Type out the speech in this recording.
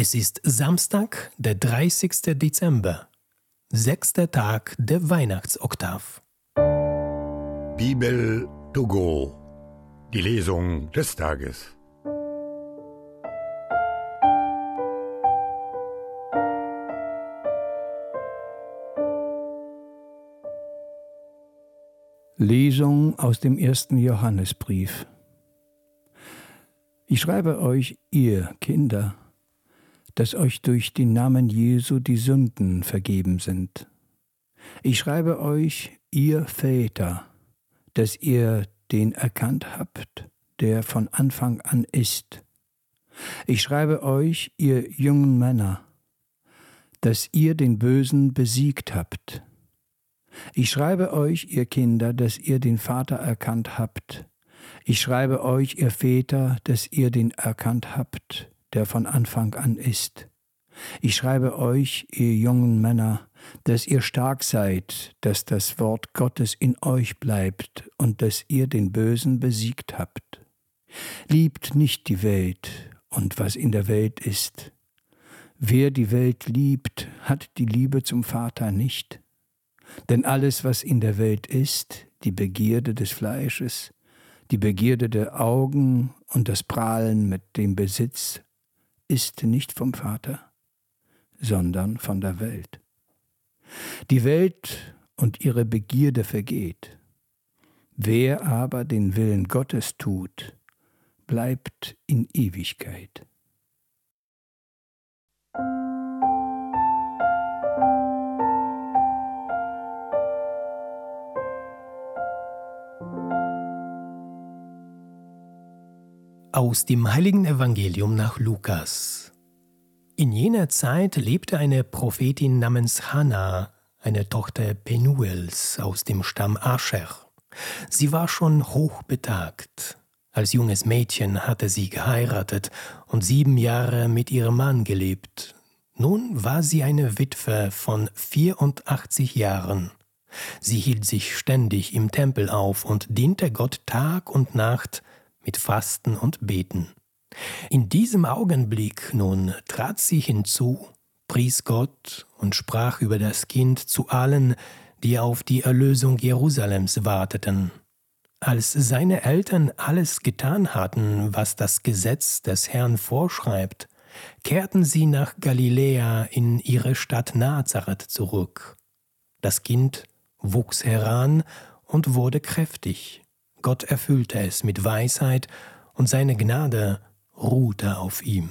Es ist Samstag, der 30. Dezember, sechster Tag der Weihnachtsoktav. Bibel to go. Die Lesung des Tages. Lesung aus dem ersten Johannesbrief. Ich schreibe euch, ihr Kinder, dass euch durch den Namen Jesu die Sünden vergeben sind. Ich schreibe euch, ihr Väter, dass ihr den erkannt habt, der von Anfang an ist. Ich schreibe euch, ihr jungen Männer, dass ihr den Bösen besiegt habt. Ich schreibe euch, ihr Kinder, dass ihr den Vater erkannt habt. Ich schreibe euch, ihr Väter, dass ihr den erkannt habt, der von Anfang an ist. Ich schreibe euch, ihr jungen Männer, dass ihr stark seid, dass das Wort Gottes in euch bleibt und dass ihr den Bösen besiegt habt. Liebt nicht die Welt und was in der Welt ist. Wer die Welt liebt, hat die Liebe zum Vater nicht. Denn alles, was in der Welt ist, die Begierde des Fleisches, die Begierde der Augen und das Prahlen mit dem Besitz, ist nicht vom Vater, sondern von der Welt. Die Welt und ihre Begierde vergeht. Wer aber den Willen Gottes tut, bleibt in Ewigkeit. Aus dem heiligen Evangelium nach Lukas. In jener Zeit lebte eine Prophetin namens Hannah, eine Tochter Penuels aus dem Stamm Ascher. Sie war schon hochbetagt. Als junges Mädchen hatte sie geheiratet und sieben Jahre mit ihrem Mann gelebt. Nun war sie eine Witwe von 84 Jahren. Sie hielt sich ständig im Tempel auf und diente Gott Tag und Nacht mit Fasten und Beten. In diesem Augenblick nun trat sie hinzu, pries Gott und sprach über das Kind zu allen, die auf die Erlösung Jerusalems warteten. Als seine Eltern alles getan hatten, was das Gesetz des Herrn vorschreibt, kehrten sie nach Galiläa in ihre Stadt Nazareth zurück. Das Kind wuchs heran und wurde kräftig, Gott erfüllte es mit Weisheit und seine Gnade ruhte auf ihm.